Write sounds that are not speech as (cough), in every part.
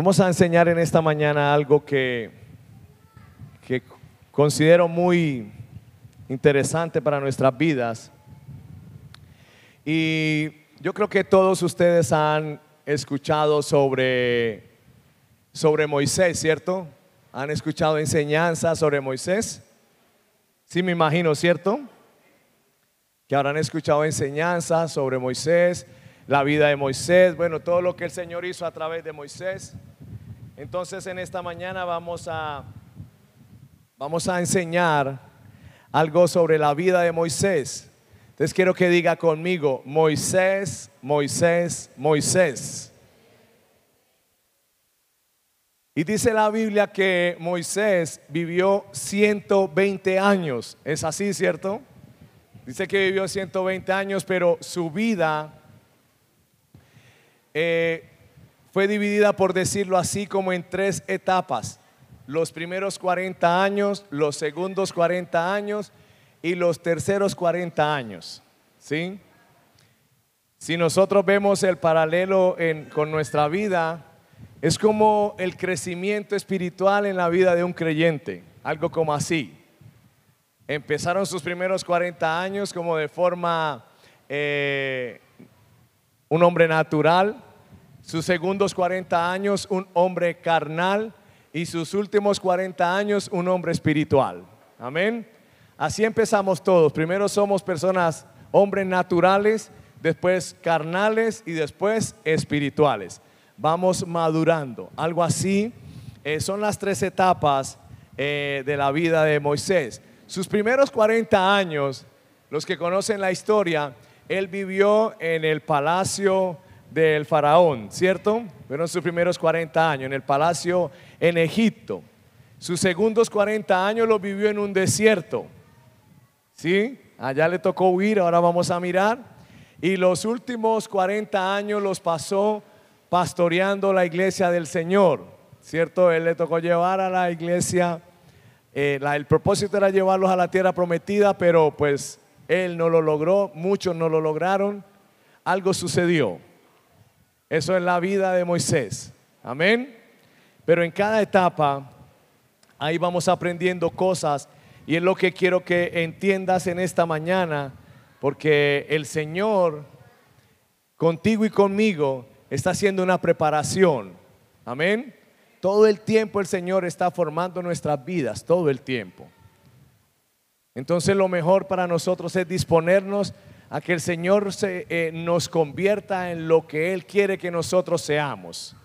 Vamos a enseñar en esta mañana algo que, que considero muy interesante para nuestras vidas. Y yo creo que todos ustedes han escuchado sobre, sobre Moisés, ¿cierto? ¿Han escuchado enseñanzas sobre Moisés? Sí, me imagino, ¿cierto? Que habrán escuchado enseñanzas sobre Moisés, la vida de Moisés, bueno, todo lo que el Señor hizo a través de Moisés. Entonces en esta mañana vamos a, vamos a enseñar algo sobre la vida de Moisés. Entonces quiero que diga conmigo, Moisés, Moisés, Moisés. Y dice la Biblia que Moisés vivió 120 años. ¿Es así, cierto? Dice que vivió 120 años, pero su vida eh, fue dividida, por decirlo así, como en tres etapas. Los primeros 40 años, los segundos 40 años y los terceros 40 años. ¿Sí? Si nosotros vemos el paralelo con nuestra vida, es como el crecimiento espiritual en la vida de un creyente, algo como así. Empezaron sus primeros 40 años como de forma eh, un hombre natural, sus segundos 40 años un hombre carnal y sus últimos 40 años un hombre espiritual. Amén. Así empezamos todos. Primero somos personas, hombres naturales, después carnales y después espirituales. Vamos madurando. Algo así eh, son las tres etapas eh, de la vida de Moisés. Sus primeros 40 años, los que conocen la historia, él vivió en el palacio del faraón, ¿cierto? Fueron sus primeros 40 años en el palacio en Egipto. Sus segundos 40 años los vivió en un desierto. ¿Sí? Allá le tocó huir, ahora vamos a mirar. Y los últimos 40 años los pasó pastoreando la iglesia del Señor, ¿cierto? Él le tocó llevar a la iglesia eh, el propósito era llevarlos a la tierra prometida, pero pues él no lo logró, muchos no lo lograron, algo sucedió. Eso es la vida de Moisés. Amén. Pero en cada etapa, ahí vamos aprendiendo cosas y es lo que quiero que entiendas en esta mañana, porque el Señor, contigo y conmigo, está haciendo una preparación. Amén. Todo el tiempo el Señor está formando nuestras vidas, todo el tiempo. Entonces lo mejor para nosotros es disponernos a que el Señor se, eh, nos convierta en lo que Él quiere que nosotros seamos.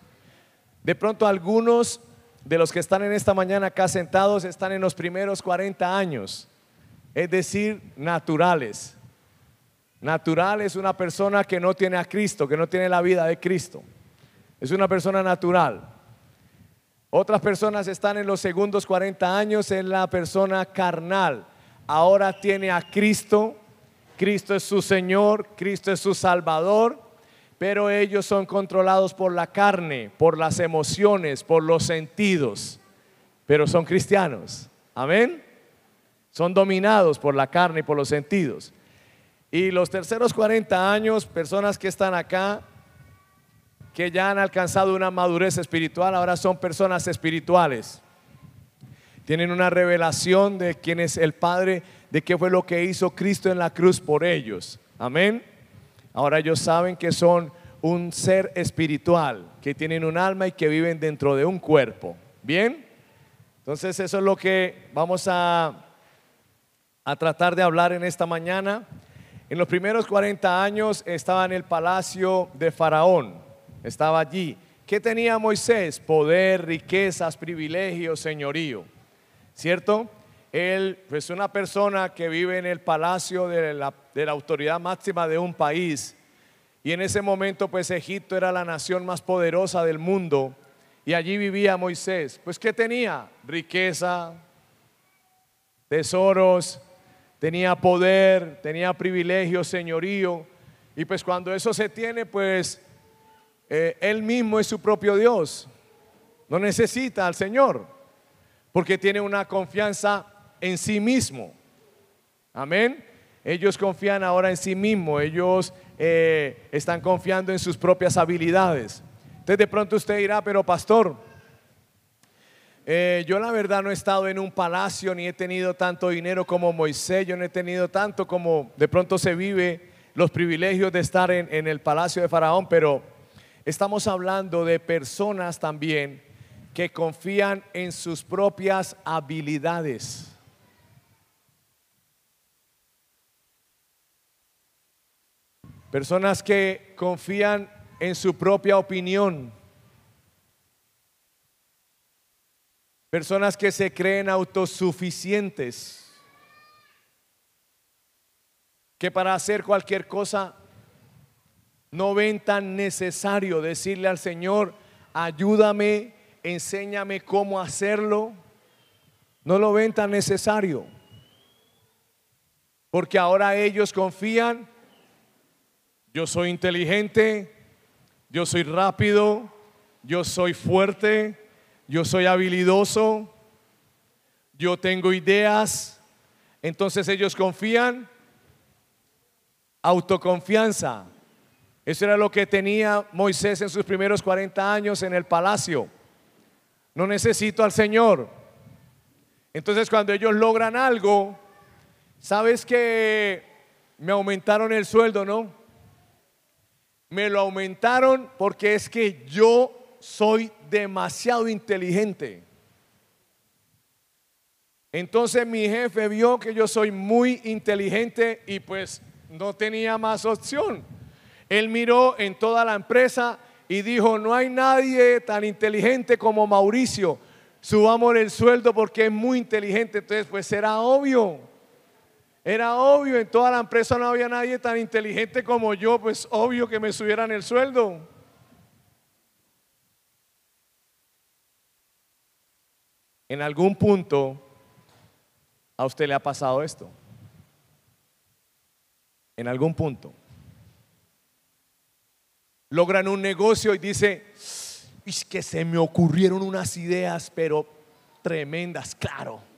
De pronto algunos de los que están en esta mañana acá sentados están en los primeros 40 años, es decir, naturales. Natural es una persona que no tiene a Cristo, que no tiene la vida de Cristo. Es una persona natural. Otras personas están en los segundos 40 años en la persona carnal. Ahora tiene a Cristo. Cristo es su Señor, Cristo es su Salvador, pero ellos son controlados por la carne, por las emociones, por los sentidos, pero son cristianos. Amén. Son dominados por la carne y por los sentidos. Y los terceros 40 años, personas que están acá, que ya han alcanzado una madurez espiritual, ahora son personas espirituales. Tienen una revelación de quién es el Padre, de qué fue lo que hizo Cristo en la cruz por ellos. Amén. Ahora ellos saben que son un ser espiritual, que tienen un alma y que viven dentro de un cuerpo. Bien. Entonces eso es lo que vamos a, a tratar de hablar en esta mañana. En los primeros 40 años estaba en el palacio de Faraón estaba allí. ¿Qué tenía Moisés? Poder, riquezas, privilegios, señorío. ¿Cierto? Él es pues, una persona que vive en el palacio de la, de la autoridad máxima de un país. Y en ese momento, pues Egipto era la nación más poderosa del mundo. Y allí vivía Moisés. Pues ¿qué tenía? Riqueza, tesoros, tenía poder, tenía privilegios, señorío. Y pues cuando eso se tiene, pues eh, él mismo es su propio Dios. No necesita al Señor, porque tiene una confianza en sí mismo. Amén. Ellos confían ahora en sí mismo, ellos eh, están confiando en sus propias habilidades. Entonces de pronto usted dirá, pero pastor, eh, yo la verdad no he estado en un palacio ni he tenido tanto dinero como Moisés, yo no he tenido tanto como de pronto se vive los privilegios de estar en, en el palacio de Faraón, pero estamos hablando de personas también que confían en sus propias habilidades. Personas que confían en su propia opinión. Personas que se creen autosuficientes. Que para hacer cualquier cosa no ven tan necesario decirle al Señor, ayúdame, enséñame cómo hacerlo. No lo ven tan necesario. Porque ahora ellos confían yo soy inteligente, yo soy rápido, yo soy fuerte, yo soy habilidoso, yo tengo ideas. Entonces ellos confían, autoconfianza. Eso era lo que tenía Moisés en sus primeros 40 años en el palacio. No necesito al Señor. Entonces cuando ellos logran algo, sabes que me aumentaron el sueldo, ¿no? Me lo aumentaron porque es que yo soy demasiado inteligente. Entonces mi jefe vio que yo soy muy inteligente y pues no tenía más opción. Él miró en toda la empresa y dijo, no hay nadie tan inteligente como Mauricio. Subamos el sueldo porque es muy inteligente. Entonces pues era obvio. Era obvio, en toda la empresa no había nadie tan inteligente como yo, pues obvio que me subieran el sueldo. En algún punto a usted le ha pasado esto. En algún punto. Logran un negocio y dice, es que se me ocurrieron unas ideas, pero tremendas, claro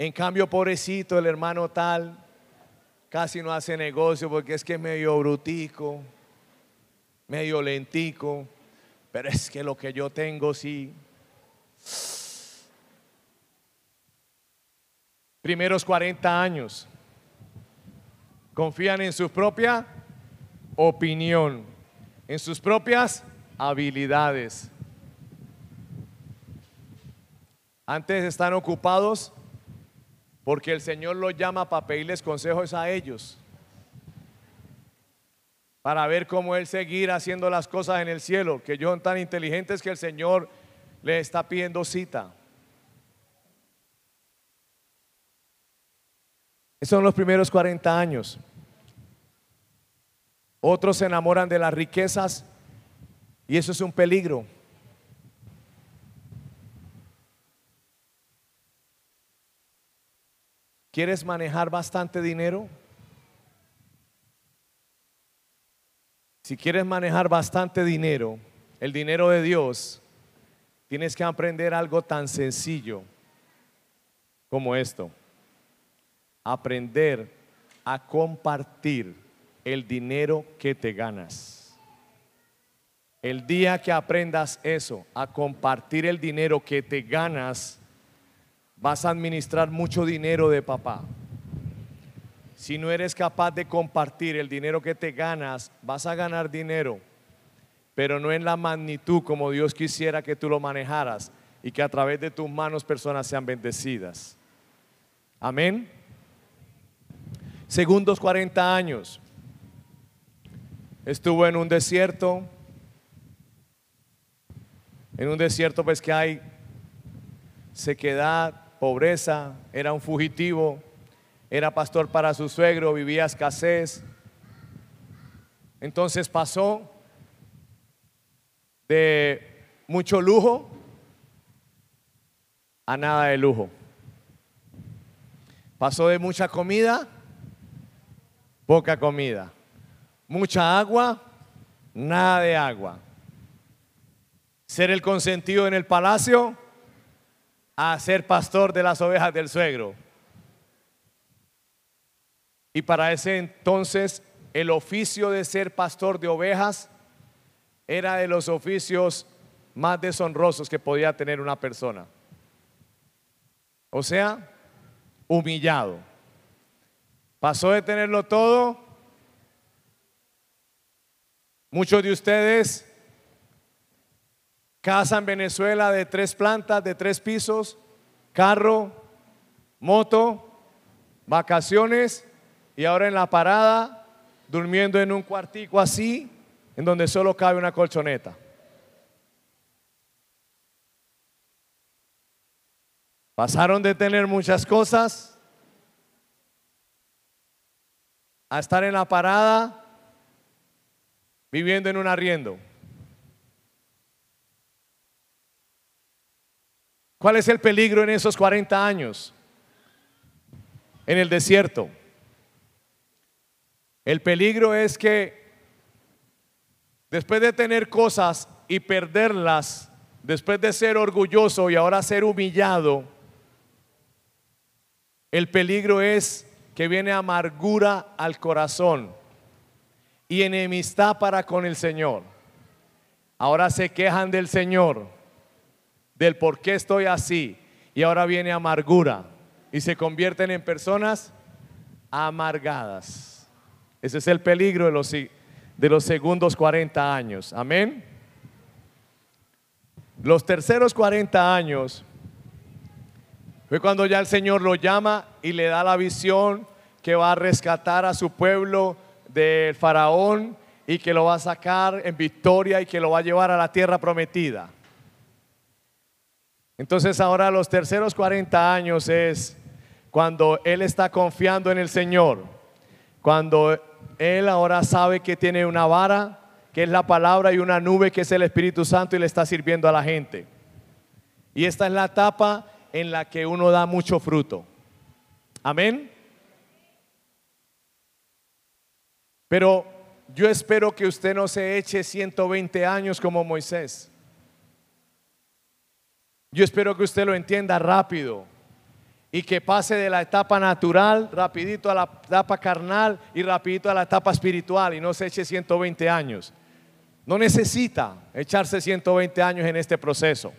en cambio, pobrecito, el hermano tal casi no hace negocio porque es que es medio brutico, medio lentico, pero es que lo que yo tengo sí. Primeros 40 años, confían en su propia opinión, en sus propias habilidades. Antes están ocupados porque el Señor los llama para pedirles consejos a ellos. Para ver cómo Él seguir haciendo las cosas en el cielo. Que ellos son tan inteligentes que el Señor les está pidiendo cita. Esos son los primeros 40 años. Otros se enamoran de las riquezas y eso es un peligro. ¿Quieres manejar bastante dinero? Si quieres manejar bastante dinero, el dinero de Dios, tienes que aprender algo tan sencillo como esto. Aprender a compartir el dinero que te ganas. El día que aprendas eso, a compartir el dinero que te ganas, vas a administrar mucho dinero de papá. Si no eres capaz de compartir el dinero que te ganas, vas a ganar dinero, pero no en la magnitud como Dios quisiera que tú lo manejaras y que a través de tus manos personas sean bendecidas. Amén. Segundos 40 años. Estuvo en un desierto. En un desierto pues que hay sequedad, pobreza, era un fugitivo, era pastor para su suegro, vivía escasez. Entonces pasó de mucho lujo a nada de lujo. Pasó de mucha comida, poca comida. Mucha agua, nada de agua. Ser el consentido en el palacio, a ser pastor de las ovejas del suegro. Y para ese entonces el oficio de ser pastor de ovejas era de los oficios más deshonrosos que podía tener una persona. O sea, humillado. Pasó de tenerlo todo. Muchos de ustedes casa en Venezuela de tres plantas, de tres pisos, carro, moto, vacaciones y ahora en la parada durmiendo en un cuartico así, en donde solo cabe una colchoneta. Pasaron de tener muchas cosas a estar en la parada viviendo en un arriendo. ¿Cuál es el peligro en esos 40 años? En el desierto. El peligro es que después de tener cosas y perderlas, después de ser orgulloso y ahora ser humillado, el peligro es que viene amargura al corazón y enemistad para con el Señor. Ahora se quejan del Señor, del por qué estoy así, y ahora viene amargura y se convierten en personas amargadas. Ese es el peligro de los, de los segundos 40 años. Amén. Los terceros 40 años fue cuando ya el Señor lo llama y le da la visión que va a rescatar a su pueblo del faraón y que lo va a sacar en victoria y que lo va a llevar a la tierra prometida. Entonces ahora los terceros 40 años es cuando él está confiando en el Señor, cuando él ahora sabe que tiene una vara, que es la palabra, y una nube, que es el Espíritu Santo, y le está sirviendo a la gente. Y esta es la etapa en la que uno da mucho fruto. Amén. Pero yo espero que usted no se eche 120 años como Moisés. Yo espero que usted lo entienda rápido y que pase de la etapa natural rapidito a la etapa carnal y rapidito a la etapa espiritual y no se eche 120 años. No necesita echarse 120 años en este proceso.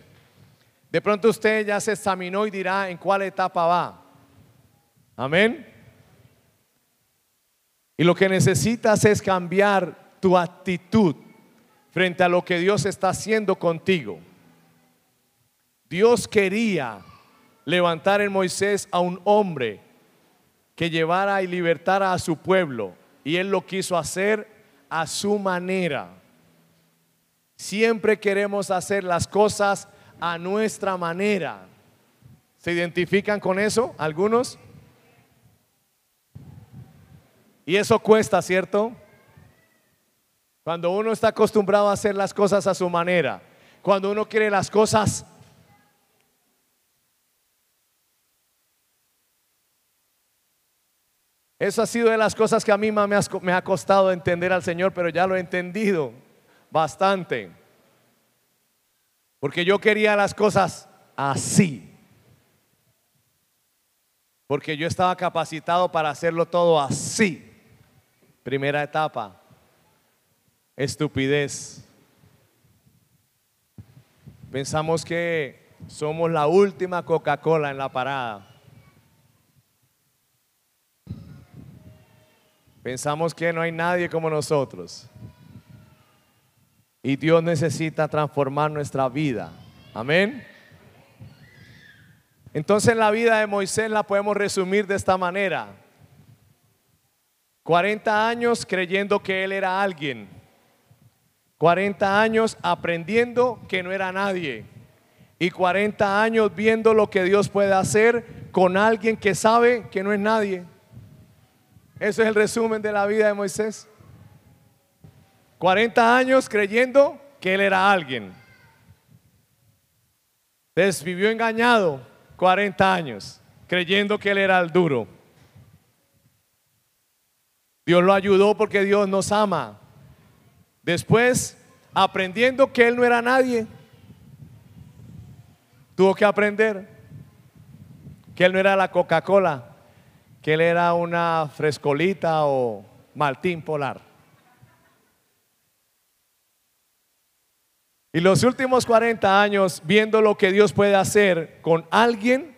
De pronto usted ya se examinó y dirá en cuál etapa va. Amén. Y lo que necesitas es cambiar tu actitud frente a lo que Dios está haciendo contigo. Dios quería levantar en Moisés a un hombre que llevara y libertara a su pueblo. Y él lo quiso hacer a su manera. Siempre queremos hacer las cosas a nuestra manera. ¿Se identifican con eso algunos? Y eso cuesta, ¿cierto? Cuando uno está acostumbrado a hacer las cosas a su manera, cuando uno quiere las cosas Eso ha sido de las cosas que a mí me ha costado entender al Señor, pero ya lo he entendido bastante. Porque yo quería las cosas así. Porque yo estaba capacitado para hacerlo todo así. Primera etapa. Estupidez. Pensamos que somos la última Coca-Cola en la parada. Pensamos que no hay nadie como nosotros. Y Dios necesita transformar nuestra vida. Amén. Entonces la vida de Moisés la podemos resumir de esta manera. 40 años creyendo que él era alguien. 40 años aprendiendo que no era nadie. Y 40 años viendo lo que Dios puede hacer con alguien que sabe que no es nadie. Eso es el resumen de la vida de Moisés. 40 años creyendo que él era alguien. Entonces vivió engañado 40 años, creyendo que él era el duro. Dios lo ayudó porque Dios nos ama. Después, aprendiendo que él no era nadie, tuvo que aprender que él no era la Coca-Cola, que él era una frescolita o maltín polar. Y los últimos 40 años viendo lo que Dios puede hacer con alguien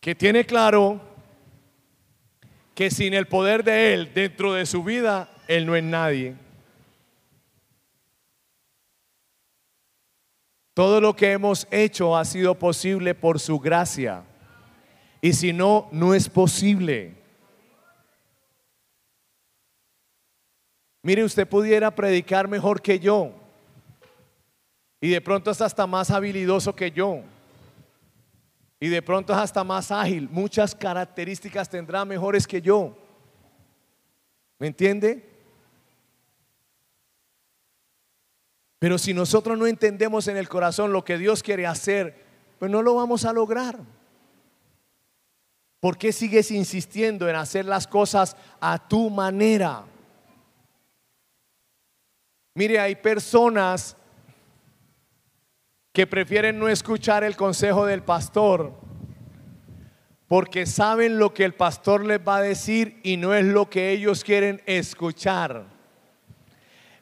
que tiene claro que sin el poder de Él dentro de su vida, Él no es nadie. Todo lo que hemos hecho ha sido posible por su gracia. Y si no, no es posible. Mire, usted pudiera predicar mejor que yo. Y de pronto es hasta más habilidoso que yo. Y de pronto es hasta más ágil. Muchas características tendrá mejores que yo. ¿Me entiende? Pero si nosotros no entendemos en el corazón lo que Dios quiere hacer, pues no lo vamos a lograr. ¿Por qué sigues insistiendo en hacer las cosas a tu manera? Mire, hay personas que prefieren no escuchar el consejo del pastor porque saben lo que el pastor les va a decir y no es lo que ellos quieren escuchar.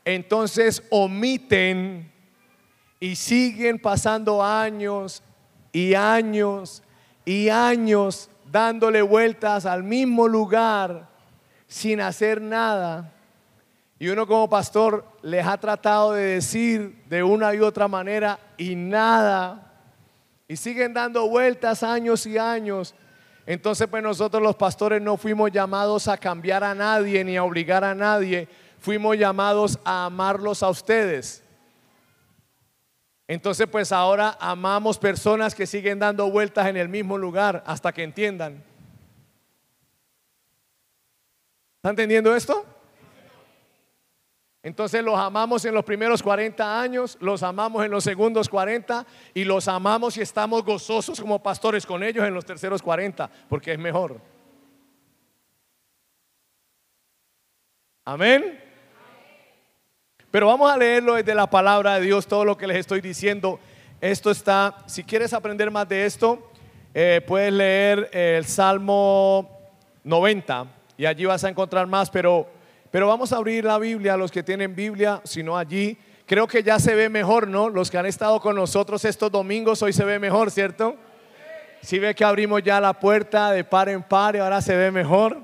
Entonces omiten y siguen pasando años y años y años dándole vueltas al mismo lugar sin hacer nada. Y uno como pastor les ha tratado de decir de una y otra manera y nada. Y siguen dando vueltas años y años. Entonces pues nosotros los pastores no fuimos llamados a cambiar a nadie ni a obligar a nadie, fuimos llamados a amarlos a ustedes. Entonces pues ahora amamos personas que siguen dando vueltas en el mismo lugar hasta que entiendan. ¿Está entendiendo esto? Entonces los amamos en los primeros 40 años, los amamos en los segundos 40 y los amamos y estamos gozosos como pastores con ellos en los terceros 40, porque es mejor. Amén. Pero vamos a leerlo desde la palabra de Dios, todo lo que les estoy diciendo. Esto está, si quieres aprender más de esto, eh, puedes leer el Salmo 90 y allí vas a encontrar más, pero, pero vamos a abrir la Biblia los que tienen Biblia, si no allí. Creo que ya se ve mejor, ¿no? Los que han estado con nosotros estos domingos, hoy se ve mejor, ¿cierto? Si ve que abrimos ya la puerta de par en par y ahora se ve mejor.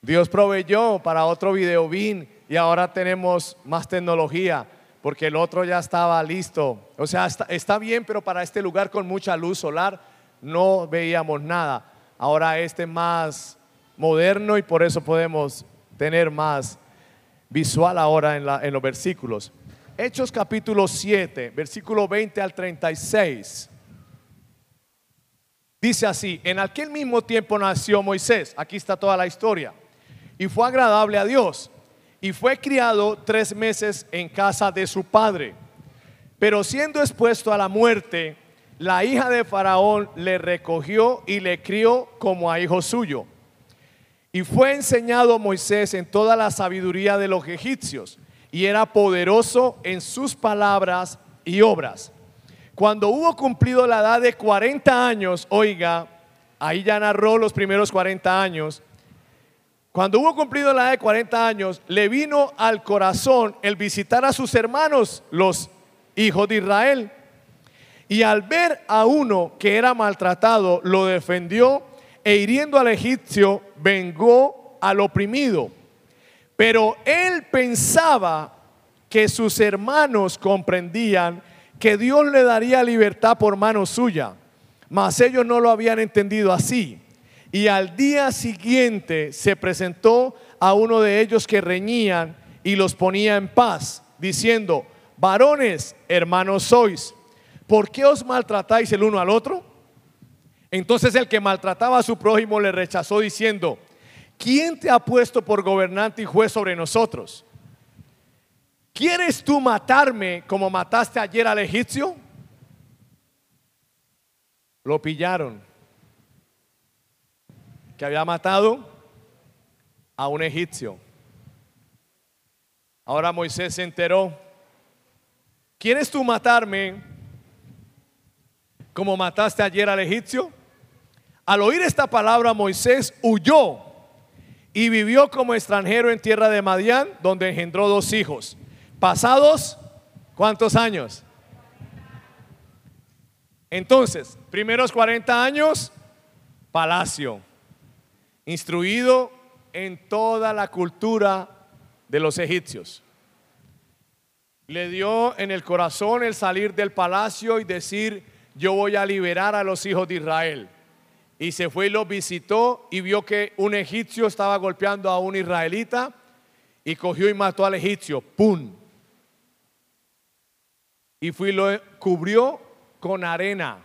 Dios proveyó para otro video bin y ahora tenemos más tecnología porque el otro ya estaba listo. O sea, está, está, bien, pero para este lugar con mucha luz solar no veíamos nada. Ahora este más moderno y por eso podemos tener más visual ahora en, la, en los versículos. Hechos capítulo 7, versículo 20 al 36. Dice así, en aquel mismo tiempo nació Moisés, aquí está toda la historia, y fue agradable a Dios y fue criado tres meses en casa de su padre. Pero siendo expuesto a la muerte, la hija de Faraón le recogió y le crió como a hijo suyo. Y fue enseñado Moisés en toda la sabiduría de los egipcios, y era poderoso en sus palabras y obras. Cuando hubo cumplido la edad de 40 años, oiga, ahí ya narró los primeros 40 años, cuando hubo cumplido la edad de 40 años, le vino al corazón el visitar a sus hermanos, los hijos de Israel. Y al ver a uno que era maltratado, lo defendió e hiriendo al egipcio, vengó al oprimido. Pero él pensaba que sus hermanos comprendían que Dios le daría libertad por mano suya, mas ellos no lo habían entendido así. Y al día siguiente se presentó a uno de ellos que reñían y los ponía en paz, diciendo, varones, hermanos sois, ¿por qué os maltratáis el uno al otro? Entonces el que maltrataba a su prójimo le rechazó diciendo, ¿quién te ha puesto por gobernante y juez sobre nosotros? ¿Quieres tú matarme como mataste ayer al egipcio? Lo pillaron que había matado a un egipcio. Ahora Moisés se enteró, ¿quieres tú matarme como mataste ayer al egipcio? Al oír esta palabra Moisés huyó y vivió como extranjero en tierra de Madián, donde engendró dos hijos. Pasados ¿Cuántos años? Entonces, primeros 40 años, palacio, instruido en toda la cultura de los egipcios. Le dio en el corazón el salir del palacio y decir, yo voy a liberar a los hijos de Israel. Y se fue y los visitó y vio que un egipcio estaba golpeando a un israelita y cogió y mató al egipcio. ¡Pum! Y fue y lo cubrió con arena.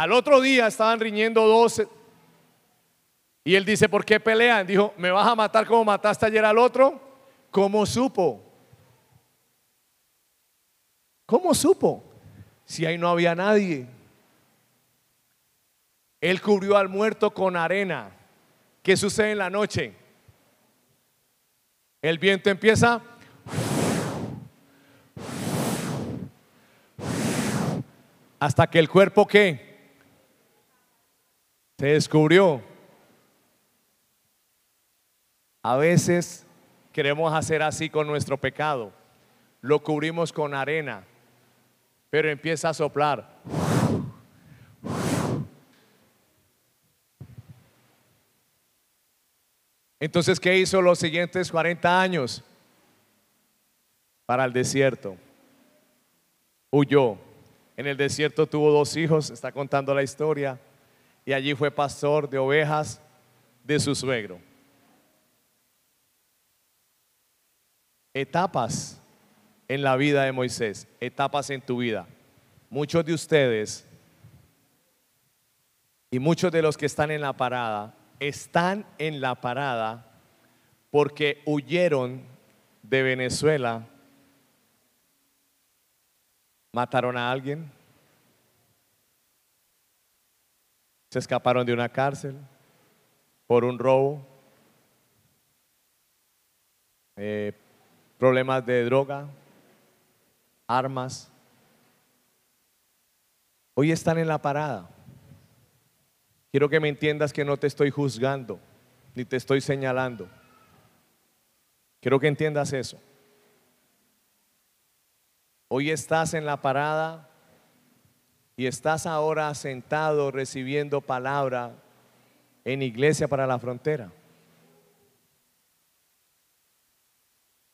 Al otro día estaban riñendo dos. Y él dice, ¿por qué pelean? Dijo, ¿me vas a matar como mataste ayer al otro? ¿Cómo supo? ¿Cómo supo? Si ahí no había nadie. Él cubrió al muerto con arena. ¿Qué sucede en la noche? El viento empieza hasta que el cuerpo que se descubrió. A veces queremos hacer así con nuestro pecado. Lo cubrimos con arena pero empieza a soplar. Entonces, ¿qué hizo los siguientes 40 años? Para el desierto. Huyó. En el desierto tuvo dos hijos, está contando la historia, y allí fue pastor de ovejas de su suegro. Etapas en la vida de Moisés, etapas en tu vida. Muchos de ustedes y muchos de los que están en la parada están en la parada porque huyeron de Venezuela, mataron a alguien, se escaparon de una cárcel por un robo, eh, problemas de droga, armas. Hoy están en la parada. Quiero que me entiendas que no te estoy juzgando, ni te estoy señalando. Quiero que entiendas eso. Hoy estás en la parada y estás ahora sentado recibiendo palabra en Iglesia para la Frontera.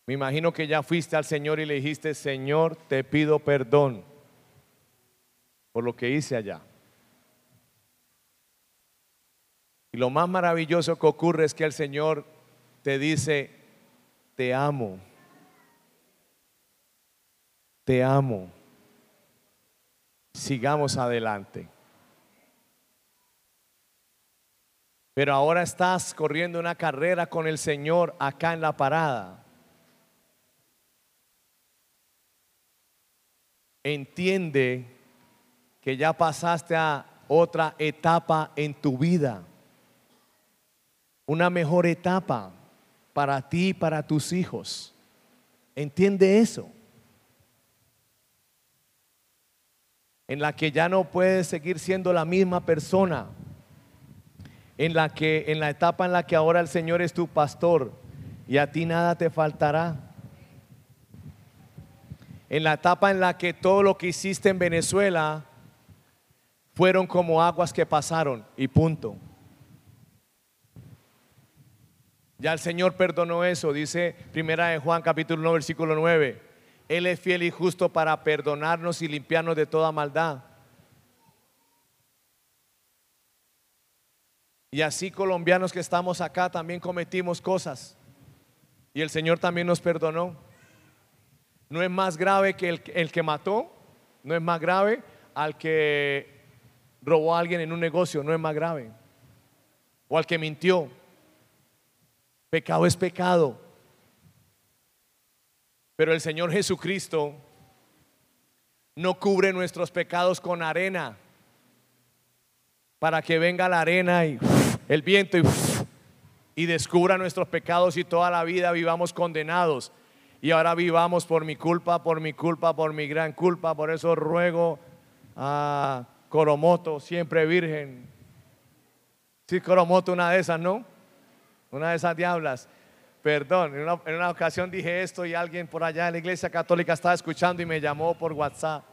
Me imagino que ya fuiste al Señor y le dijiste, Señor, te pido perdón por lo que hice allá. Y lo más maravilloso que ocurre es que el Señor te dice, te amo, te amo, sigamos adelante. Pero ahora estás corriendo una carrera con el Señor acá en la parada. entiende que ya pasaste a otra etapa en tu vida. Una mejor etapa para ti y para tus hijos. Entiende eso. En la que ya no puedes seguir siendo la misma persona. En la que en la etapa en la que ahora el Señor es tu pastor y a ti nada te faltará en la etapa en la que todo lo que hiciste en Venezuela fueron como aguas que pasaron y punto. Ya el Señor perdonó eso, dice Primera de Juan capítulo 1 versículo 9. Él es fiel y justo para perdonarnos y limpiarnos de toda maldad. Y así colombianos que estamos acá también cometimos cosas. Y el Señor también nos perdonó no es más grave que el, que mató, no es más grave al que robó a alguien en un negocio, no es más grave. O al que mintió. Pecado es pecado. Pero el Señor Jesucristo no cubre nuestros pecados con arena para que venga la arena y el viento y, y descubra nuestros pecados y toda la vida vivamos condenados y ahora vivamos por mi culpa, por mi culpa, por mi gran culpa. Por eso ruego a Coromoto, siempre virgen. Sí, Coromoto, una de esas, ¿no? Una de esas diablas. Perdón, en una, ocasión dije esto y alguien por allá en la iglesia católica estaba escuchando y me llamó por WhatsApp.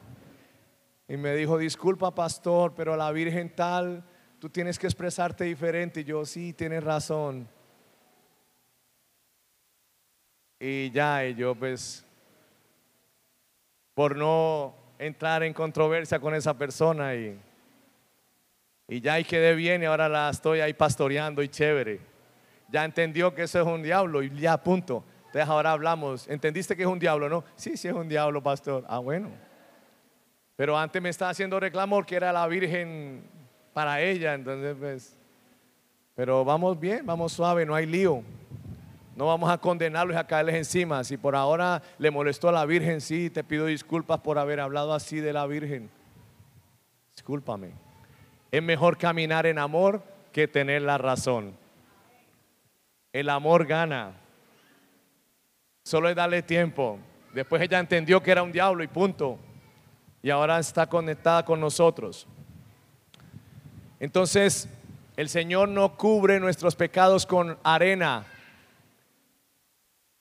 Y me dijo, disculpa pastor, pero la Virgen tal, tú tienes que expresarte diferente. Y yo, sí, tienes razón. Y ya, y yo pues, por no entrar en controversia con esa persona y, y ya y quedé bien y ahora la estoy ahí pastoreando y chévere. Ya entendió que eso es un diablo y ya punto. Entonces ahora hablamos, ¿entendiste que es un diablo? No, sí, sí es un diablo, pastor. Ah, bueno. Pero antes me estaba haciendo reclamo que era la Virgen para ella, entonces pues, pero vamos bien, vamos suave, no hay lío. No vamos a condenarlos y a caerles encima. Si por ahora le molestó a la Virgen, sí, te pido disculpas por haber hablado así de la Virgen. Discúlpame. Es mejor caminar en amor que tener la razón. El amor gana. Solo es darle tiempo. Después ella entendió que era un diablo y punto. Y ahora está conectada con nosotros. Entonces, el Señor no cubre nuestros pecados con arena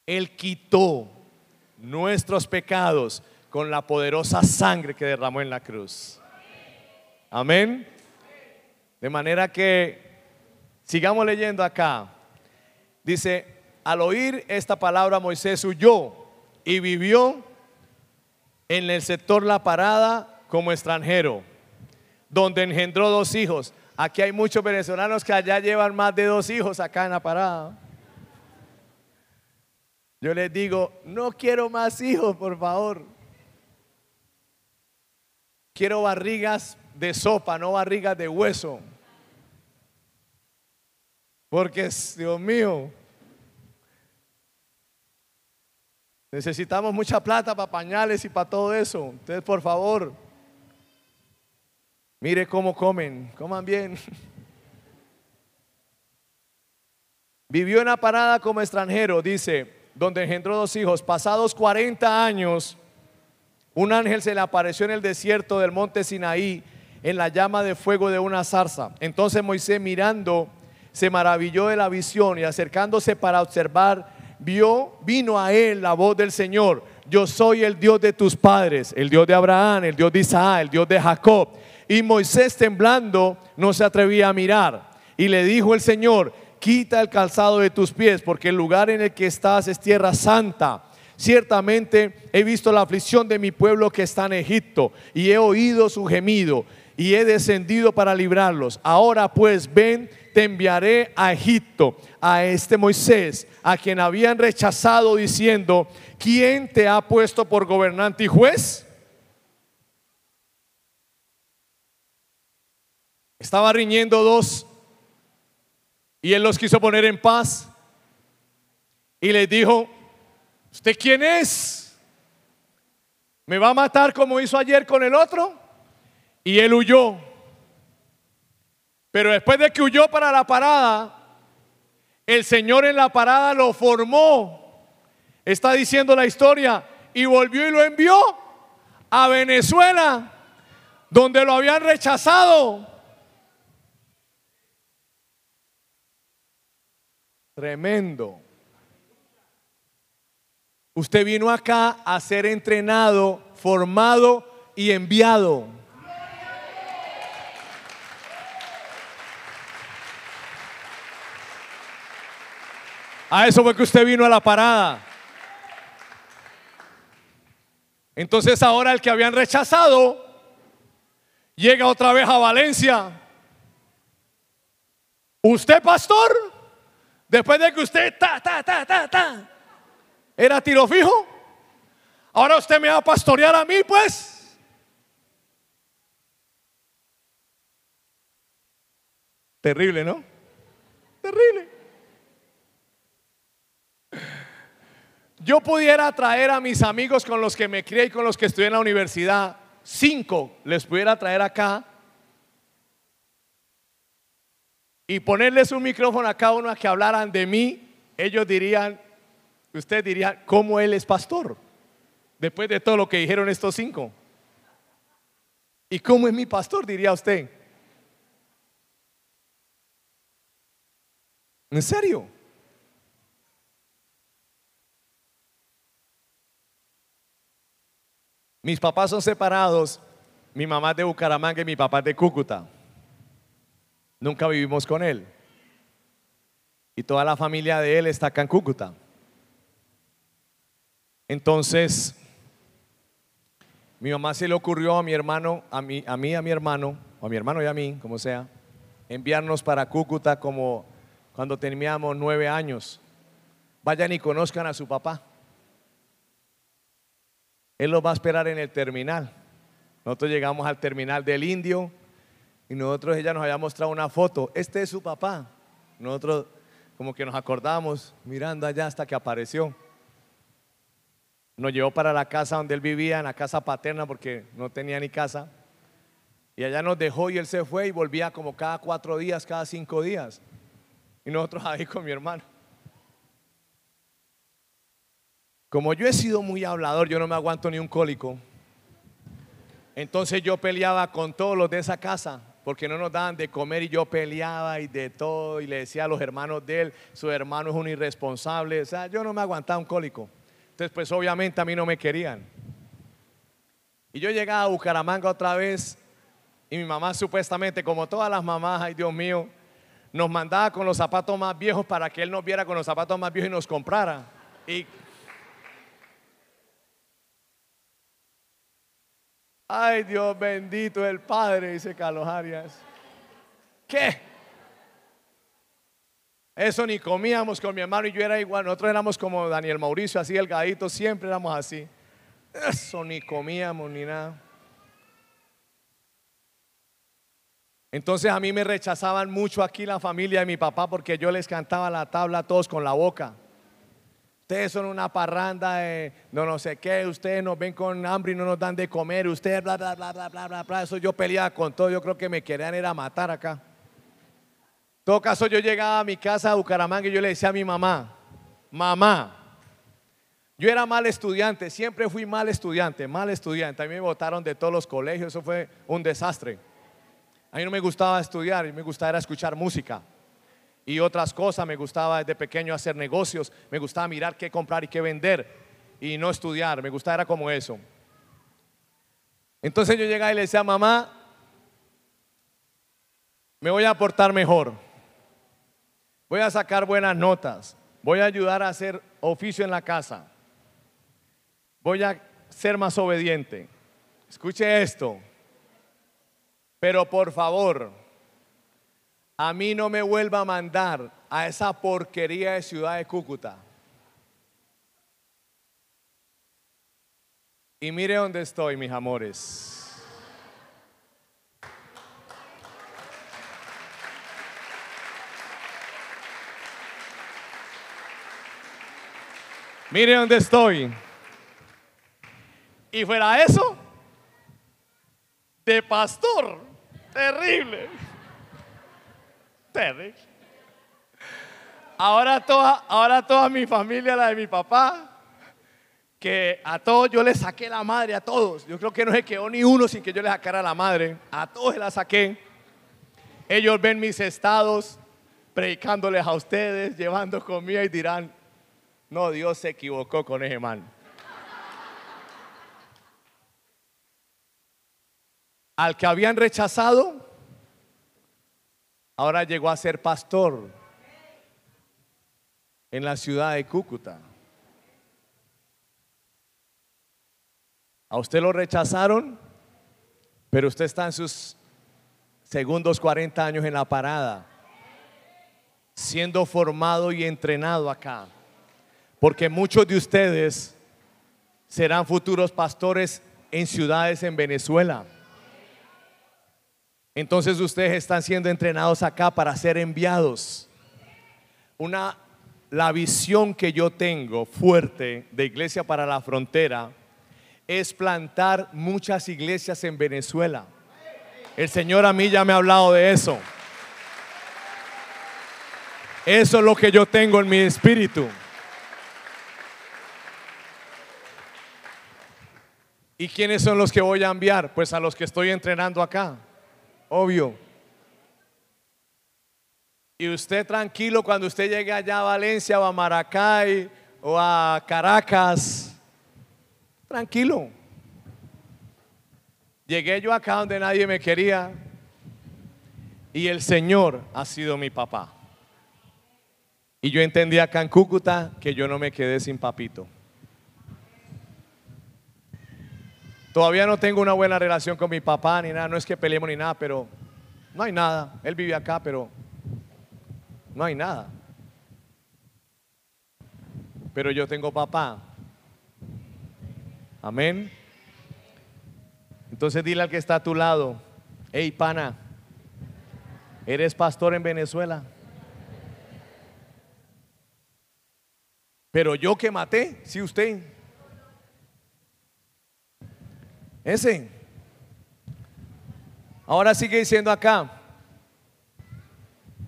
él quitó nuestros pecados con la poderosa sangre que derramó en la cruz. Amén. De manera que sigamos leyendo acá. Dice, al oír esta palabra Moisés huyó y vivió en el sector La Parada como extranjero, donde engendró dos hijos. Aquí hay muchos venezolanos que allá llevan más de dos hijos acá en La Parada. Yo les digo, no quiero más hijos, por favor. Quiero barrigas de sopa, no barrigas de hueso. Porque, Dios mío, necesitamos mucha plata para pañales y para todo eso. Entonces, por favor, mire cómo comen, coman bien. (laughs) Vivió en la parada como extranjero, dice, donde engendró dos hijos. Pasados 40 años, un ángel se le apareció en el desierto del monte Sinaí en la llama de fuego de una zarza. Entonces Moisés mirando se maravilló de la visión y acercándose para observar, vio, vino a él la voz del Señor. Yo soy el Dios de tus padres, el Dios de Abraham, el Dios de Isaac, el Dios de Jacob. Y Moisés temblando no se atrevía a mirar. Y le dijo el Señor, quita el calzado de tus pies, porque el lugar en el que estás es tierra santa. Ciertamente he visto la aflicción de mi pueblo que está en Egipto, y he oído su gemido, y he descendido para librarlos. Ahora pues ven, te enviaré a Egipto, a este Moisés, a quien habían rechazado diciendo, ¿quién te ha puesto por gobernante y juez? Estaba riñendo dos y él los quiso poner en paz. Y les dijo, ¿usted quién es? ¿Me va a matar como hizo ayer con el otro? Y él huyó. Pero después de que huyó para la parada, el Señor en la parada lo formó. Está diciendo la historia. Y volvió y lo envió a Venezuela, donde lo habían rechazado. Tremendo. Usted vino acá a ser entrenado, formado y enviado. A eso fue que usted vino a la parada. Entonces ahora el que habían rechazado llega otra vez a Valencia. ¿Usted pastor? Después de que usted era tiro fijo, ahora usted me va a pastorear a mí, pues. Terrible, ¿no? Terrible. Yo pudiera traer a mis amigos con los que me crié y con los que estudié en la universidad, cinco les pudiera traer acá y ponerles un micrófono a cada uno a que hablaran de mí, ellos dirían, usted diría, ¿cómo él es pastor? Después de todo lo que dijeron estos cinco. ¿Y cómo es mi pastor? Diría usted. ¿En serio? Mis papás son separados, mi mamá es de Bucaramanga y mi papá es de Cúcuta. Nunca vivimos con él. Y toda la familia de él está acá en Cúcuta. Entonces, mi mamá se le ocurrió a mi hermano, a mí, a mí, a mi hermano, o a mi hermano y a mí, como sea, enviarnos para Cúcuta como cuando teníamos nueve años. Vayan y conozcan a su papá. Él los va a esperar en el terminal. Nosotros llegamos al terminal del Indio y nosotros ella nos había mostrado una foto. Este es su papá. Nosotros como que nos acordamos mirando allá hasta que apareció. Nos llevó para la casa donde él vivía, en la casa paterna, porque no tenía ni casa. Y allá nos dejó y él se fue y volvía como cada cuatro días, cada cinco días. Y nosotros ahí con mi hermano. Como yo he sido muy hablador, yo no me aguanto ni un cólico. Entonces yo peleaba con todos los de esa casa, porque no nos daban de comer y yo peleaba y de todo y le decía a los hermanos de él, su hermano es un irresponsable. O sea, yo no me aguantaba un cólico. Entonces, pues obviamente a mí no me querían. Y yo llegaba a Bucaramanga otra vez y mi mamá supuestamente, como todas las mamás, ay Dios mío, nos mandaba con los zapatos más viejos para que él nos viera con los zapatos más viejos y nos comprara. Y Ay, Dios bendito el Padre, dice Carlos Arias. ¿Qué? Eso ni comíamos con mi hermano y yo era igual. Nosotros éramos como Daniel Mauricio, así delgadito, siempre éramos así. Eso ni comíamos ni nada. Entonces a mí me rechazaban mucho aquí la familia de mi papá porque yo les cantaba la tabla a todos con la boca. Ustedes son una parranda de no, no sé qué, ustedes nos ven con hambre y no nos dan de comer, ustedes bla, bla, bla, bla, bla, bla, bla. Eso yo peleaba con todo, yo creo que me querían ir a matar acá. En todo caso, yo llegaba a mi casa a Bucaramanga y yo le decía a mi mamá, mamá, yo era mal estudiante, siempre fui mal estudiante, mal estudiante. A mí me votaron de todos los colegios, eso fue un desastre. A mí no me gustaba estudiar, me gustaba escuchar música y otras cosas. Me gustaba desde pequeño hacer negocios, me gustaba mirar qué comprar y qué vender y no estudiar. Me gustaba, era como eso. Entonces yo llegaba y le decía, mamá, me voy a portar mejor. Voy a sacar buenas notas. Voy a ayudar a hacer oficio en la casa. Voy a ser más obediente. Escuche esto. Pero por favor, a mí no me vuelva a mandar a esa porquería de ciudad de Cúcuta. Y mire dónde estoy, mis amores. Mire dónde estoy. Y fuera eso, de pastor. Terrible. Terrible. Ahora toda, ahora toda mi familia, la de mi papá, que a todos yo les saqué la madre, a todos. Yo creo que no se quedó ni uno sin que yo les sacara la madre. A todos la saqué. Ellos ven mis estados, predicándoles a ustedes, llevando comida y dirán, no, Dios se equivocó con ese man. al que habían rechazado, ahora llegó a ser pastor en la ciudad de Cúcuta. A usted lo rechazaron, pero usted está en sus segundos 40 años en la parada, siendo formado y entrenado acá. Porque muchos de ustedes serán futuros pastores en ciudades en Venezuela. Entonces ustedes están siendo entrenados acá para ser enviados. Una la visión que yo tengo fuerte de Iglesia para la Frontera es plantar muchas iglesias en Venezuela. El Señor a mí ya me ha hablado de eso. Eso es lo que yo tengo en mi espíritu. ¿Y quiénes son los que voy a enviar? Pues a los que estoy entrenando acá obvio. Y usted tranquilo cuando usted llegue allá a Valencia o a Maracay o a Caracas, tranquilo. Llegué yo acá donde nadie me quería y el Señor ha sido mi papá. Y yo entendí acá en Cúcuta que yo no me quedé sin papito. Todavía no tengo una buena relación con mi papá ni nada, no es que peleemos ni nada, pero no hay nada. Él vive acá, pero no hay nada. Pero yo tengo papá. Amén. Entonces dile al que está a tu lado, hey pana, ¿eres pastor en Venezuela? Pero yo que maté, sí usted. Ese. Ahora sigue diciendo acá,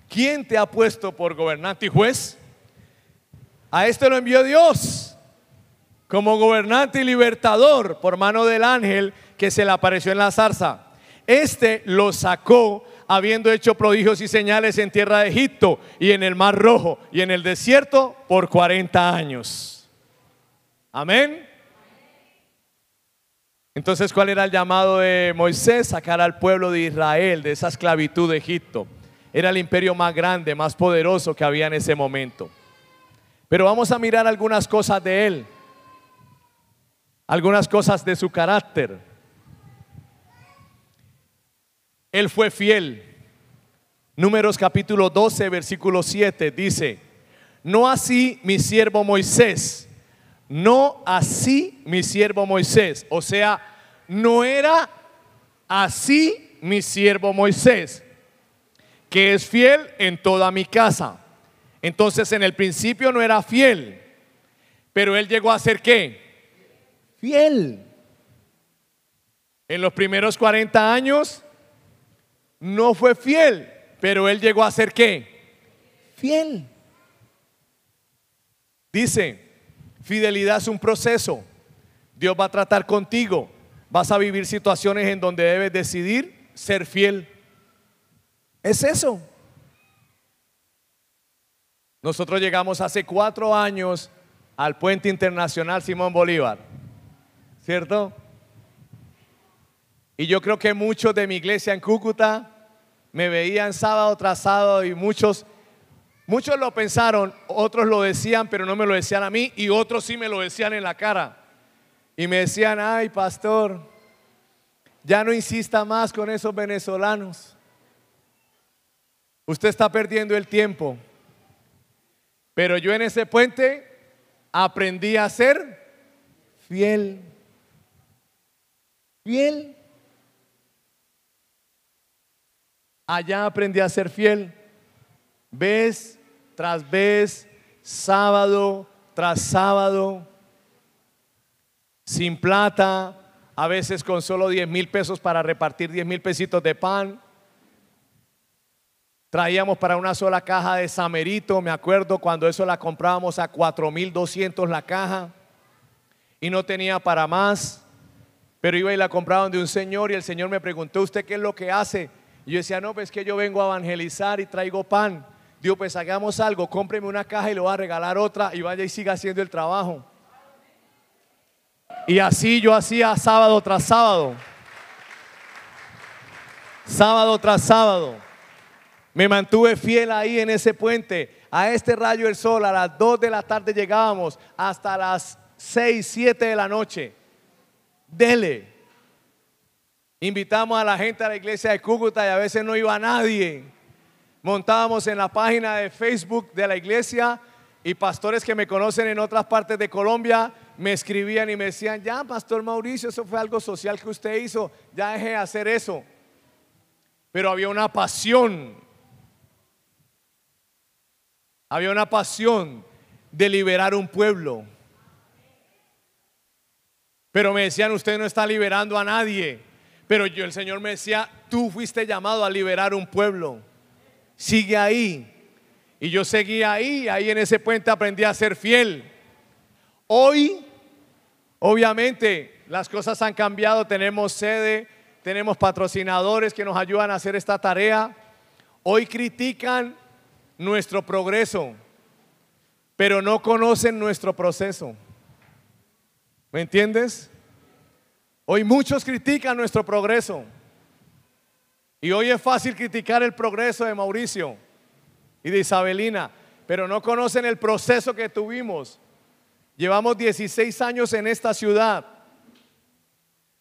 ¿quién te ha puesto por gobernante y juez? A este lo envió Dios como gobernante y libertador por mano del ángel que se le apareció en la zarza. Este lo sacó habiendo hecho prodigios y señales en tierra de Egipto y en el Mar Rojo y en el desierto por 40 años. Amén. Entonces, ¿cuál era el llamado de Moisés? Sacar al pueblo de Israel de esa esclavitud de Egipto. Era el imperio más grande, más poderoso que había en ese momento. Pero vamos a mirar algunas cosas de él, algunas cosas de su carácter. Él fue fiel. Números capítulo 12, versículo 7 dice, no así mi siervo Moisés, no así mi siervo Moisés. O sea, no era así mi siervo Moisés, que es fiel en toda mi casa. Entonces en el principio no era fiel, pero él llegó a ser qué? Fiel. En los primeros 40 años no fue fiel, pero él llegó a ser qué? Fiel. Dice, fidelidad es un proceso. Dios va a tratar contigo. Vas a vivir situaciones en donde debes decidir ser fiel. Es eso. Nosotros llegamos hace cuatro años al puente internacional Simón Bolívar, ¿cierto? Y yo creo que muchos de mi iglesia en Cúcuta me veían sábado tras sábado y muchos, muchos lo pensaron, otros lo decían, pero no me lo decían a mí y otros sí me lo decían en la cara. Y me decían, ay pastor, ya no insista más con esos venezolanos. Usted está perdiendo el tiempo. Pero yo en ese puente aprendí a ser fiel. Fiel. Allá aprendí a ser fiel. Vez tras vez, sábado tras sábado, sin plata, a veces con solo 10 mil pesos para repartir 10 mil pesitos de pan. Traíamos para una sola caja de samerito, me acuerdo cuando eso la comprábamos a 4.200 la caja y no tenía para más, pero iba y la compraban de un señor y el señor me preguntó, ¿usted qué es lo que hace? Y yo decía, no, pues que yo vengo a evangelizar y traigo pan. Digo, pues hagamos algo, cómpreme una caja y le voy a regalar otra y vaya y siga haciendo el trabajo. Y así yo hacía sábado tras sábado. Sábado tras sábado. Me mantuve fiel ahí en ese puente. A este rayo del sol, a las 2 de la tarde llegábamos hasta las 6, 7 de la noche. Dele. Invitamos a la gente a la iglesia de Cúcuta y a veces no iba nadie. Montábamos en la página de Facebook de la iglesia y pastores que me conocen en otras partes de Colombia me escribían y me decían, ya, Pastor Mauricio, eso fue algo social que usted hizo, ya dejé de hacer eso. Pero había una pasión, había una pasión de liberar un pueblo. Pero me decían, usted no está liberando a nadie. Pero yo, el Señor me decía, tú fuiste llamado a liberar un pueblo. Sigue ahí. Y yo seguí ahí, ahí en ese puente aprendí a ser fiel. Hoy, obviamente, las cosas han cambiado, tenemos sede, tenemos patrocinadores que nos ayudan a hacer esta tarea. Hoy critican nuestro progreso, pero no conocen nuestro proceso. ¿Me entiendes? Hoy muchos critican nuestro progreso. Y hoy es fácil criticar el progreso de Mauricio y de Isabelina, pero no conocen el proceso que tuvimos. Llevamos 16 años en esta ciudad.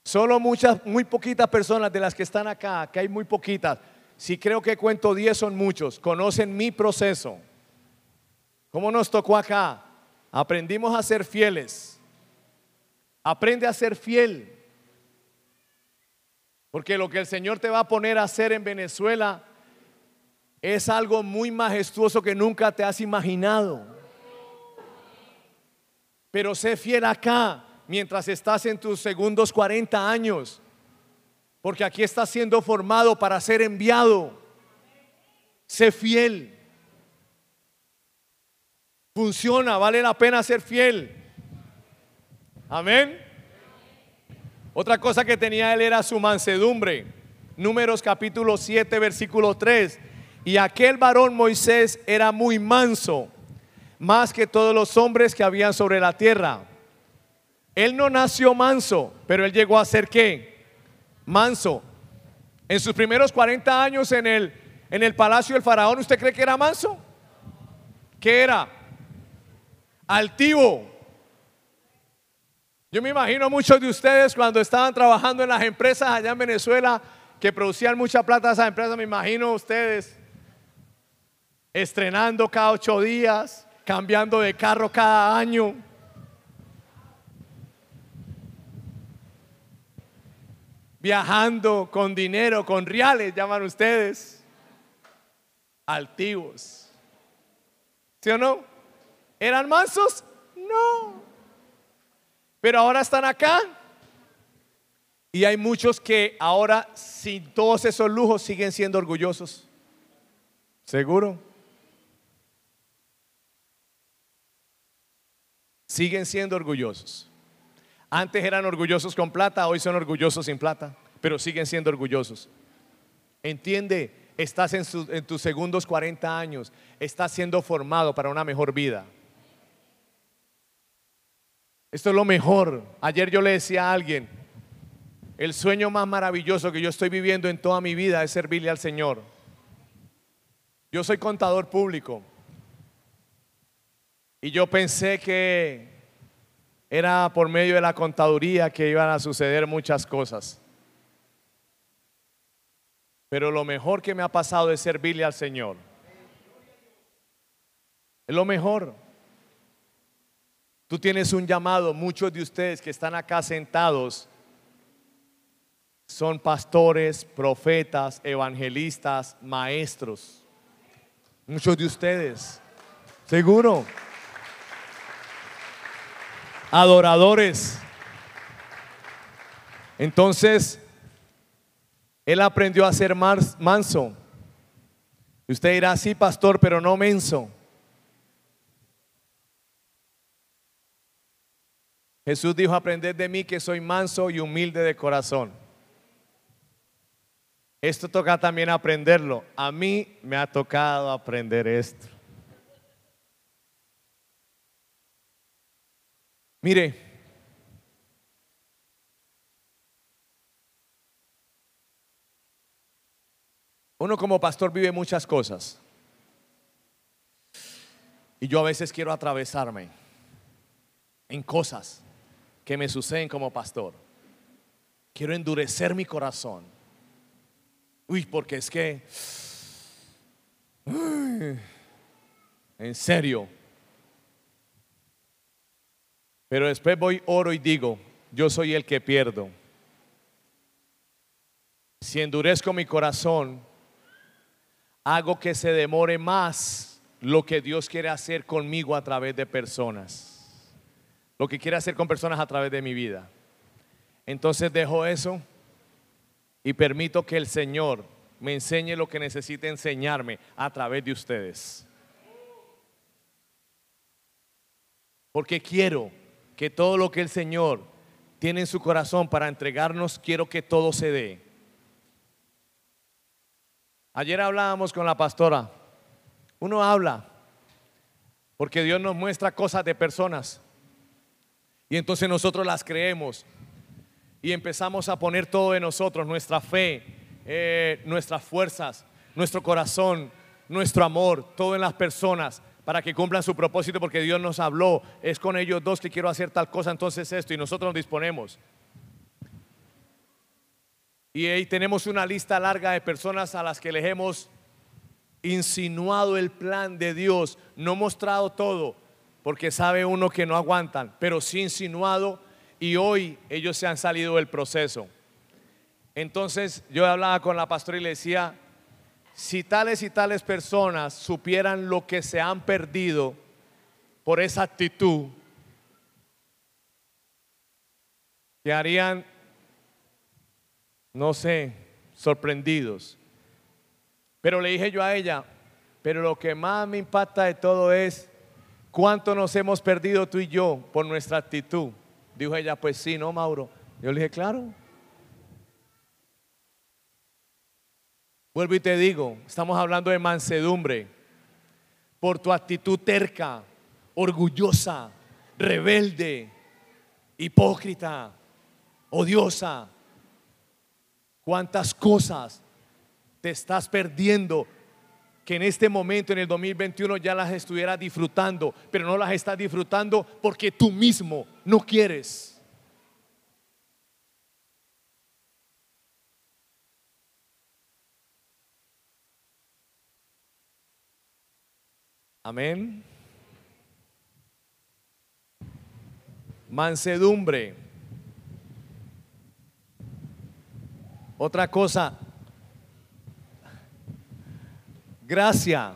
Solo muchas, muy poquitas personas de las que están acá, que hay muy poquitas, si creo que cuento 10 son muchos, conocen mi proceso. ¿Cómo nos tocó acá? Aprendimos a ser fieles. Aprende a ser fiel. Porque lo que el Señor te va a poner a hacer en Venezuela es algo muy majestuoso que nunca te has imaginado. Pero sé fiel acá mientras estás en tus segundos 40 años. Porque aquí estás siendo formado para ser enviado. Sé fiel. Funciona, vale la pena ser fiel. Amén. Otra cosa que tenía él era su mansedumbre. Números capítulo 7, versículo 3. Y aquel varón Moisés era muy manso, más que todos los hombres que habían sobre la tierra. Él no nació manso, pero él llegó a ser qué? Manso. En sus primeros 40 años en el, en el palacio del faraón, ¿usted cree que era manso? ¿Qué era? Altivo, yo me imagino muchos de ustedes cuando estaban trabajando en las empresas allá en Venezuela que producían mucha plata esas empresas, me imagino ustedes estrenando cada ocho días, cambiando de carro cada año. Viajando con dinero, con reales, llaman ustedes. Altivos. ¿Sí o no? ¿Eran mansos? No. Pero ahora están acá. Y hay muchos que ahora, sin todos esos lujos, siguen siendo orgullosos. ¿Seguro? Siguen siendo orgullosos. Antes eran orgullosos con plata, hoy son orgullosos sin plata, pero siguen siendo orgullosos. Entiende, estás en, en tus segundos 40 años, estás siendo formado para una mejor vida. Esto es lo mejor. Ayer yo le decía a alguien, el sueño más maravilloso que yo estoy viviendo en toda mi vida es servirle al Señor. Yo soy contador público. Y yo pensé que era por medio de la contaduría que iban a suceder muchas cosas. Pero lo mejor que me ha pasado es servirle al Señor. Es lo mejor. Tú tienes un llamado, muchos de ustedes que están acá sentados son pastores, profetas, evangelistas, maestros. Muchos de ustedes, seguro. Adoradores. Entonces, él aprendió a ser manso. usted dirá, sí, pastor, pero no menso. Jesús dijo, aprended de mí que soy manso y humilde de corazón. Esto toca también aprenderlo. A mí me ha tocado aprender esto. Mire, uno como pastor vive muchas cosas. Y yo a veces quiero atravesarme en cosas que me suceden como pastor. Quiero endurecer mi corazón. Uy, porque es que... en serio. Pero después voy, oro y digo, yo soy el que pierdo. Si endurezco mi corazón, hago que se demore más lo que Dios quiere hacer conmigo a través de personas lo que quiere hacer con personas a través de mi vida. Entonces dejo eso y permito que el Señor me enseñe lo que necesite enseñarme a través de ustedes. Porque quiero que todo lo que el Señor tiene en su corazón para entregarnos, quiero que todo se dé. Ayer hablábamos con la pastora. Uno habla porque Dios nos muestra cosas de personas y entonces nosotros las creemos. y empezamos a poner todo de nosotros, nuestra fe, eh, nuestras fuerzas, nuestro corazón, nuestro amor, todo en las personas para que cumplan su propósito porque Dios nos habló, es con ellos dos que quiero hacer tal cosa, entonces esto y nosotros nos disponemos. Y ahí tenemos una lista larga de personas a las que les hemos insinuado el plan de Dios, no mostrado todo, porque sabe uno que no aguantan, pero sí insinuado y hoy ellos se han salido del proceso. Entonces yo hablaba con la pastora y le decía, si tales y tales personas supieran lo que se han perdido por esa actitud, quedarían, no sé, sorprendidos. Pero le dije yo a ella, pero lo que más me impacta de todo es cuánto nos hemos perdido tú y yo por nuestra actitud. Dijo ella, pues sí, ¿no, Mauro? Yo le dije, claro. Vuelvo y te digo, estamos hablando de mansedumbre. Por tu actitud terca, orgullosa, rebelde, hipócrita, odiosa. ¿Cuántas cosas te estás perdiendo que en este momento, en el 2021, ya las estuvieras disfrutando, pero no las estás disfrutando porque tú mismo no quieres. Amén. Mansedumbre. Otra cosa, Gracia.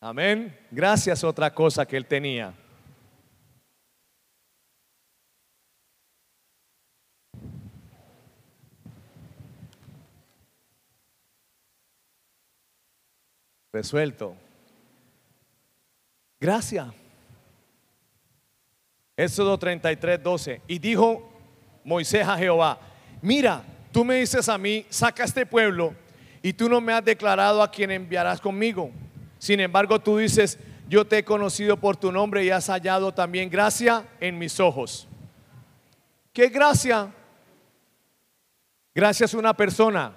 Amén. Gracias otra cosa que él tenía. Resuelto. Gracias. Éxodo 33, 12. Y dijo Moisés a Jehová, mira, tú me dices a mí, saca este pueblo y tú no me has declarado a quien enviarás conmigo. Sin embargo, tú dices, yo te he conocido por tu nombre y has hallado también gracia en mis ojos. ¿Qué gracia? Gracia es una persona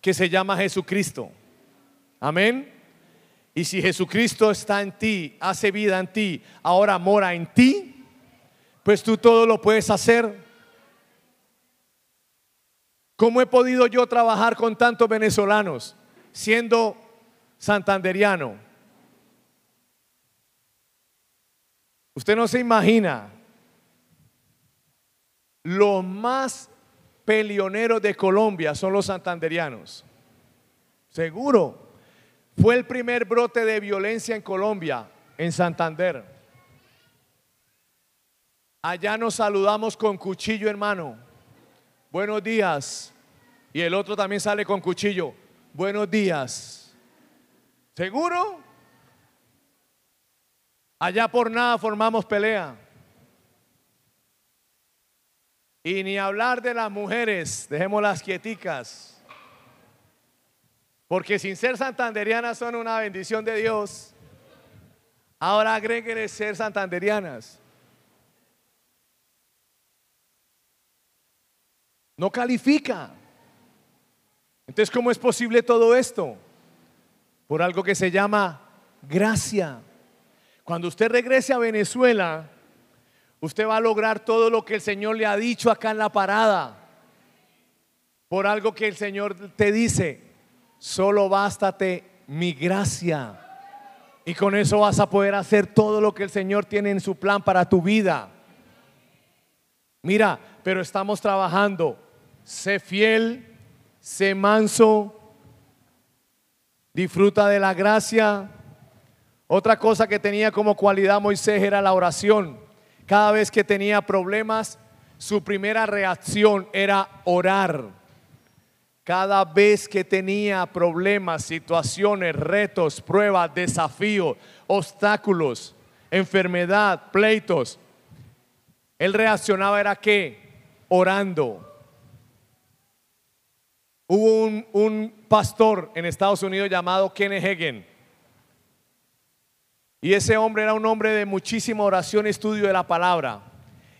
que se llama Jesucristo. Amén. Y si Jesucristo está en ti, hace vida en ti, ahora mora en ti, pues tú todo lo puedes hacer ¿Cómo he podido yo trabajar con tantos venezolanos siendo santanderiano? Usted no se imagina los más pelioneros de Colombia son los santanderianos. Seguro. Fue el primer brote de violencia en Colombia, en Santander. Allá nos saludamos con cuchillo hermano buenos días. Y el otro también sale con cuchillo, buenos días. ¿Seguro? Allá por nada formamos pelea. Y ni hablar de las mujeres, dejémoslas quieticas. Porque sin ser santanderianas son una bendición de Dios. Ahora agreguen ser santanderianas. No califica. Entonces, ¿cómo es posible todo esto? Por algo que se llama gracia. Cuando usted regrese a Venezuela, usted va a lograr todo lo que el Señor le ha dicho acá en la parada. Por algo que el Señor te dice, solo bástate mi gracia. Y con eso vas a poder hacer todo lo que el Señor tiene en su plan para tu vida. Mira, pero estamos trabajando sé fiel, sé manso, disfruta de la gracia. Otra cosa que tenía como cualidad Moisés era la oración. Cada vez que tenía problemas, su primera reacción era orar. Cada vez que tenía problemas, situaciones, retos, pruebas, desafíos, obstáculos, enfermedad, pleitos, él reaccionaba era que orando. Hubo un, pastor en Estados Unidos llamado Kenneth Hagen. Y ese hombre era un hombre de muchísima oración y estudio de la palabra.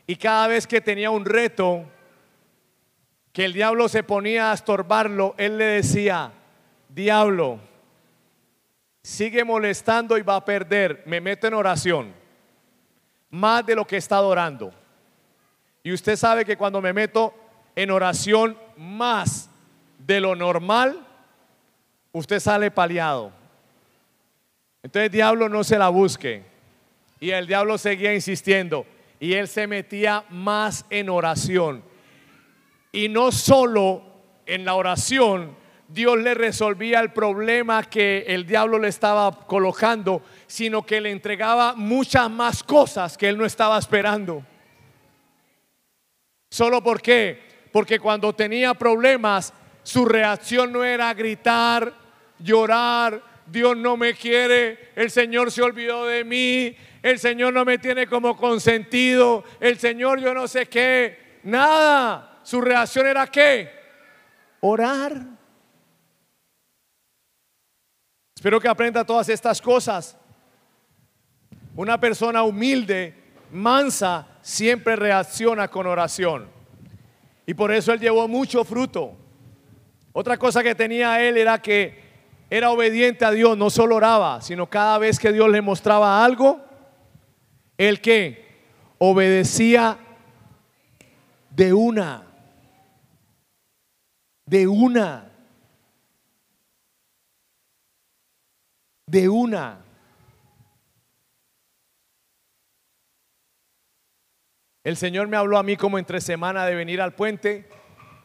Y cada vez que tenía un reto, que el diablo se ponía a estorbarlo, él le decía, diablo, sigue molestando y va a perder, me meto en oración, más de lo que está orando. Y usted sabe que cuando me meto en oración más de lo normal, usted sale paliado. Entonces el diablo no se la busque. Y el diablo seguía insistiendo. Y él se metía más en oración. Y no solo en la oración, Dios le resolvía el problema que el diablo le estaba colocando, sino que le entregaba muchas más cosas que él no estaba esperando. ¿Solo por qué? Porque cuando tenía problemas, su reacción no era gritar, llorar, Dios no me quiere, el Señor se olvidó de mí, el Señor no me tiene como consentido, el Señor yo no sé qué, nada. Su reacción era qué? Orar. Espero que aprenda todas estas cosas. Una persona humilde, mansa, siempre reacciona con oración. Y por eso él llevó mucho fruto. Otra cosa que tenía él era que era obediente a Dios, no solo oraba, sino cada vez que Dios le mostraba algo, el que obedecía de una, de una, de una. El Señor me habló a mí como entre semana de venir al puente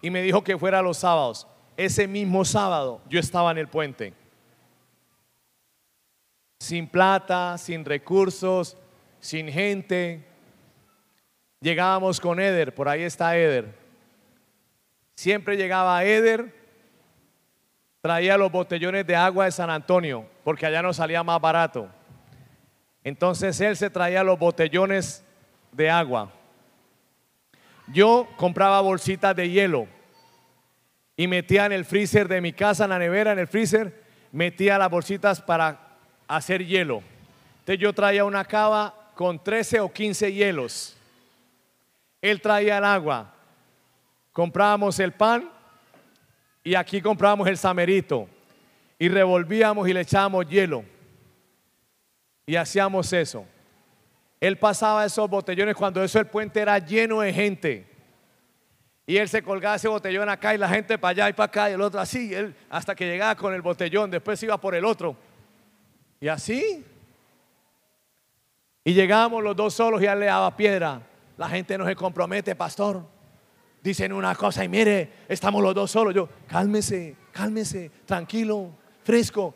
y me dijo que fuera los sábados. Ese mismo sábado yo estaba en el puente. Sin plata, sin recursos, sin gente. Llegábamos con Eder, por ahí está Eder. Siempre llegaba Eder, traía los botellones de agua de San Antonio, porque allá nos salía más barato. Entonces él se traía los botellones de agua. Yo compraba bolsitas de hielo y metía en el freezer de mi casa, en la nevera, en el freezer, metía las bolsitas para hacer hielo. Entonces yo traía una cava con 13 o 15 hielos. Él traía el agua. Comprábamos el pan y aquí comprábamos el samerito. Y revolvíamos y le echábamos hielo. Y hacíamos eso. Él pasaba esos botellones cuando eso el puente era lleno de gente. Y él se colgaba ese botellón acá y la gente para allá y para acá y el otro así. Él hasta que llegaba con el botellón, después iba por el otro. Y así y llegábamos los dos solos y él le daba piedra. La gente no se compromete, pastor. Dicen una cosa y mire, estamos los dos solos. Yo, cálmese, cálmese, tranquilo, fresco.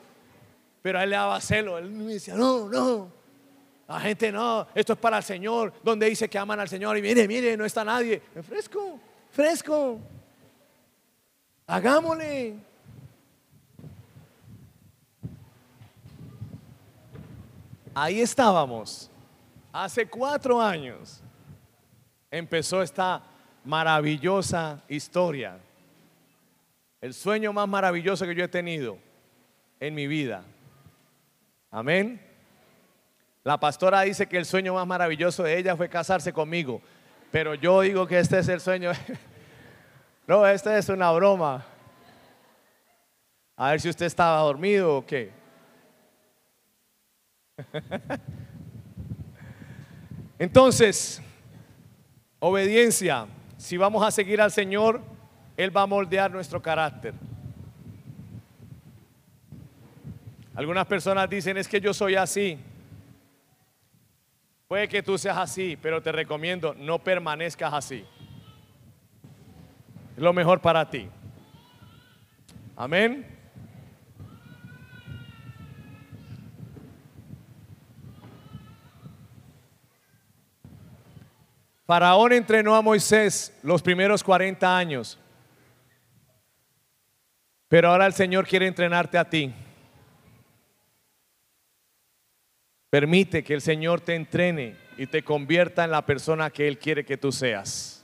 Pero él le daba celo. Él me decía, no, no. La gente no, esto es para el Señor. Donde dice que aman al Señor. Y mire, mire, no está nadie. Fresco, fresco. Hagámosle. Ahí estábamos Hace cuatro años empezó esta maravillosa historia. El sueño más maravilloso que yo he tenido en mi vida. Amén. La pastora dice que el sueño más maravilloso de ella fue casarse conmigo, pero yo digo que este es el sueño. (laughs) no, esta es una broma. A ver si usted estaba dormido o qué. (laughs) Entonces, obediencia. Si vamos a seguir al Señor, Él va a moldear nuestro carácter. Algunas personas dicen, es que yo soy así. Puede que tú seas así, pero te recomiendo, no permanezcas así. Es lo mejor para ti. Amén. Faraón entrenó a Moisés los primeros 40 años. Pero ahora el Señor quiere entrenarte a ti. Permite que el Señor te entrene y te convierta en la persona que Él quiere que tú seas.